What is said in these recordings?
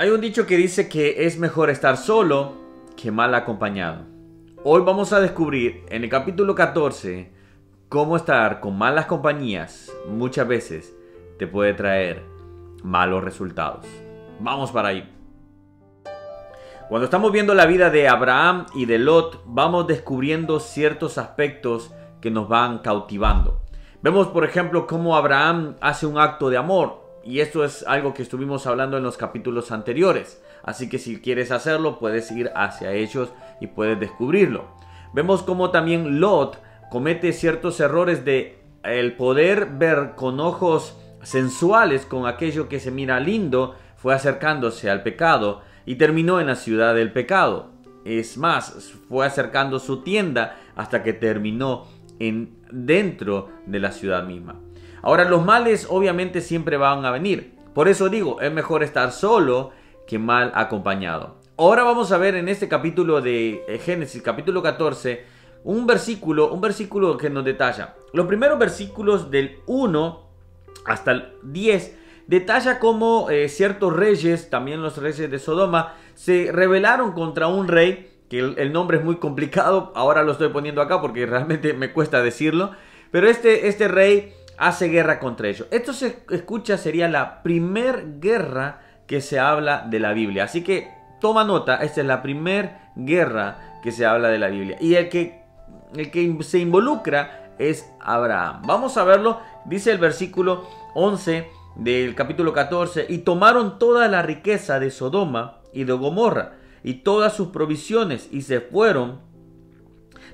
Hay un dicho que dice que es mejor estar solo que mal acompañado. Hoy vamos a descubrir en el capítulo 14 cómo estar con malas compañías muchas veces te puede traer malos resultados. Vamos para ahí. Cuando estamos viendo la vida de Abraham y de Lot, vamos descubriendo ciertos aspectos que nos van cautivando. Vemos, por ejemplo, cómo Abraham hace un acto de amor, y esto es algo que estuvimos hablando en los capítulos anteriores. Así que si quieres hacerlo, puedes ir hacia ellos y puedes descubrirlo. Vemos cómo también Lot comete ciertos errores de el poder ver con ojos sensuales con aquello que se mira lindo, fue acercándose al pecado y terminó en la ciudad del pecado. Es más, fue acercando su tienda hasta que terminó en dentro de la ciudad misma. Ahora los males obviamente siempre van a venir. Por eso digo, es mejor estar solo que mal acompañado. Ahora vamos a ver en este capítulo de eh, Génesis, capítulo 14, un versículo, un versículo que nos detalla. Los primeros versículos del 1 hasta el 10 detalla cómo eh, ciertos reyes, también los reyes de Sodoma, se rebelaron contra un rey, que el, nombre es muy complicado, ahora lo estoy poniendo acá porque realmente me cuesta decirlo, pero este, este rey hace guerra contra ellos. Esto se escucha sería la primer guerra que se habla de la Biblia. Así que toma nota, esta es la primera guerra que se habla de la Biblia. Y el que el que se involucra es Abraham. Vamos a verlo, dice el versículo 11 del capítulo 14, y tomaron toda la riqueza de Sodoma y de Gomorra y todas sus provisiones y se fueron.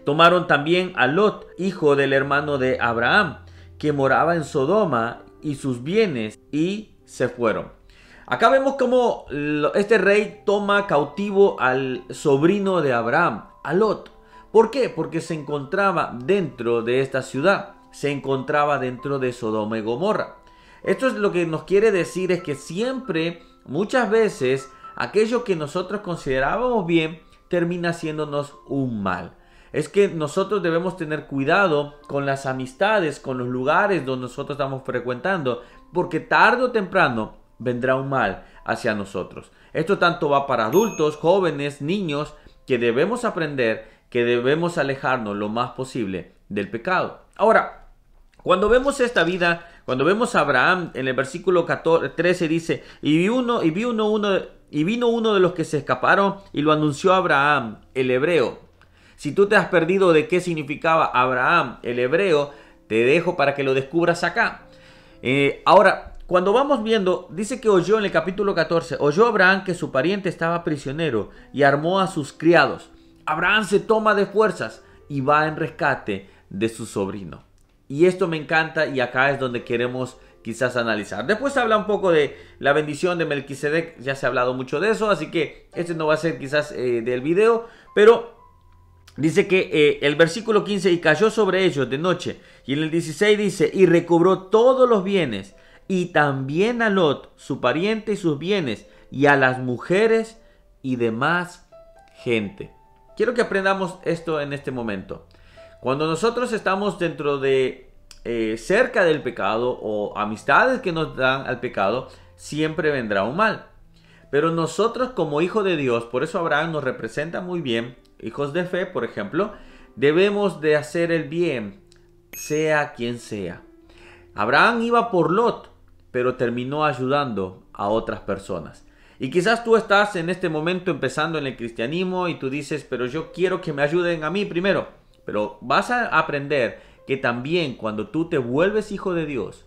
Tomaron también a Lot, hijo del hermano de Abraham, que moraba en Sodoma y sus bienes y se fueron. Acá vemos cómo este rey toma cautivo al sobrino de Abraham, a Lot. ¿Por qué? Porque se encontraba dentro de esta ciudad, se encontraba dentro de Sodoma y Gomorra. Esto es lo que nos quiere decir es que siempre, muchas veces, aquello que nosotros considerábamos bien termina haciéndonos un mal. Es que nosotros debemos tener cuidado con las amistades, con los lugares donde nosotros estamos frecuentando, porque tarde o temprano vendrá un mal hacia nosotros. Esto tanto va para adultos, jóvenes, niños, que debemos aprender que debemos alejarnos lo más posible del pecado. Ahora, cuando vemos esta vida, cuando vemos a Abraham en el versículo 14, 13 dice, y, y vino uno de los que se escaparon y lo anunció a Abraham, el hebreo. Si tú te has perdido de qué significaba Abraham, el hebreo, te dejo para que lo descubras acá. Eh, ahora, cuando vamos viendo, dice que oyó en el capítulo 14, oyó Abraham que su pariente estaba prisionero y armó a sus criados Abraham se toma de fuerzas y va en rescate de su sobrino. Y esto me encanta y acá es donde queremos quizás analizar. Después habla un poco de la bendición de Melquisedec, ya se ha hablado mucho de eso, así que este no va a ser quizás eh, del video, pero dice que eh, el versículo 15 y cayó sobre ellos de noche y en el 16 dice y recobró todos los bienes y también a Lot, su pariente y sus bienes y a las mujeres y demás gente. Quiero que aprendamos esto en este momento. Cuando nosotros estamos dentro de eh, cerca del pecado o amistades que nos dan al pecado, siempre vendrá un mal. Pero nosotros como hijos de Dios, por eso Abraham nos representa muy bien, hijos de fe, por ejemplo, debemos de hacer el bien, sea quien sea. Abraham iba por Lot, pero terminó ayudando a otras personas. Y quizás tú estás en este momento empezando en el cristianismo y tú dices, pero yo quiero que me ayuden a mí primero. Pero vas a aprender que también cuando tú te vuelves hijo de Dios,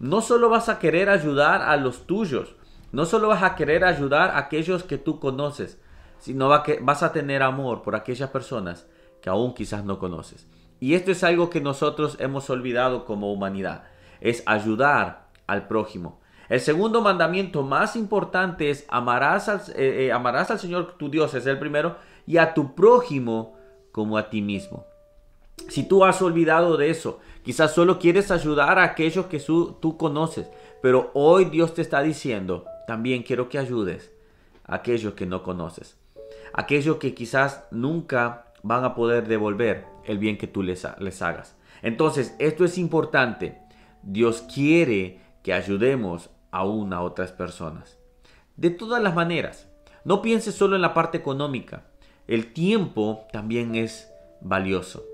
no solo vas a querer ayudar a los tuyos, no solo vas a querer ayudar a aquellos que tú conoces, sino vas a tener amor por aquellas personas que aún quizás no conoces. Y esto es algo que nosotros hemos olvidado como humanidad, es ayudar al prójimo. El segundo mandamiento más importante es amarás al, eh, eh, amarás al Señor tu Dios, es el primero, y a tu prójimo como a ti mismo. Si tú has olvidado de eso, quizás solo quieres ayudar a aquellos que tú conoces, pero hoy Dios te está diciendo, también quiero que ayudes a aquellos que no conoces, aquellos que quizás nunca van a poder devolver el bien que tú les, les hagas. Entonces, esto es importante. Dios quiere que ayudemos aún a otras personas. de todas las maneras. No pienses solo en la parte económica. El tiempo también es valioso.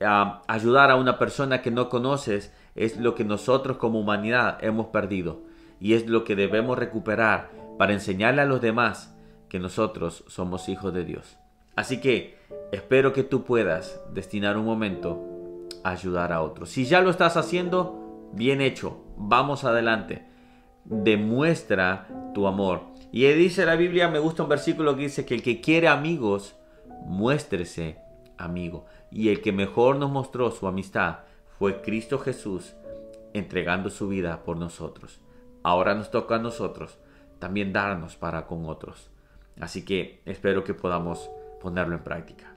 Ah, ayudar a una persona que no conoces es lo que nosotros como humanidad hemos perdido y es lo que debemos recuperar para enseñarle a los demás que nosotros somos hijos de Dios. Así que espero que tú puedas destinar un momento a ayudar a otros. Si ya lo estás haciendo, bien hecho, vamos adelante. Demuestra tu amor. Y dice la Biblia, me gusta un versículo que dice que el que quiere amigos, muéstrese amigo. Y el que mejor nos mostró su amistad fue Cristo Jesús entregando su vida por nosotros. Ahora nos toca a nosotros también darnos para con otros. Así que espero que podamos ponerlo en práctica.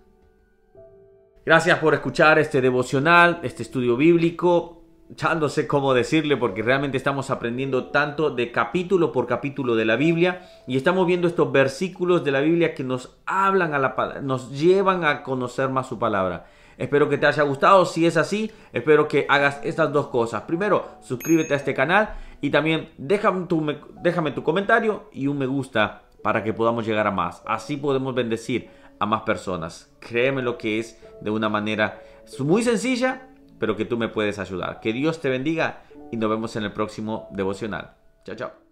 Gracias por escuchar este devocional, este estudio bíblico. Ya no sé cómo decirle porque realmente estamos aprendiendo tanto de capítulo por capítulo de la Biblia y estamos viendo estos versículos de la Biblia que nos hablan a la nos llevan a conocer más su palabra. Espero que te haya gustado. Si es así, espero que hagas estas dos cosas. Primero, suscríbete a este canal y también déjame tu, déjame tu comentario y un me gusta para que podamos llegar a más. Así podemos bendecir a más personas. Créeme lo que es de una manera muy sencilla, pero que tú me puedes ayudar. Que Dios te bendiga y nos vemos en el próximo devocional. Chao, chao.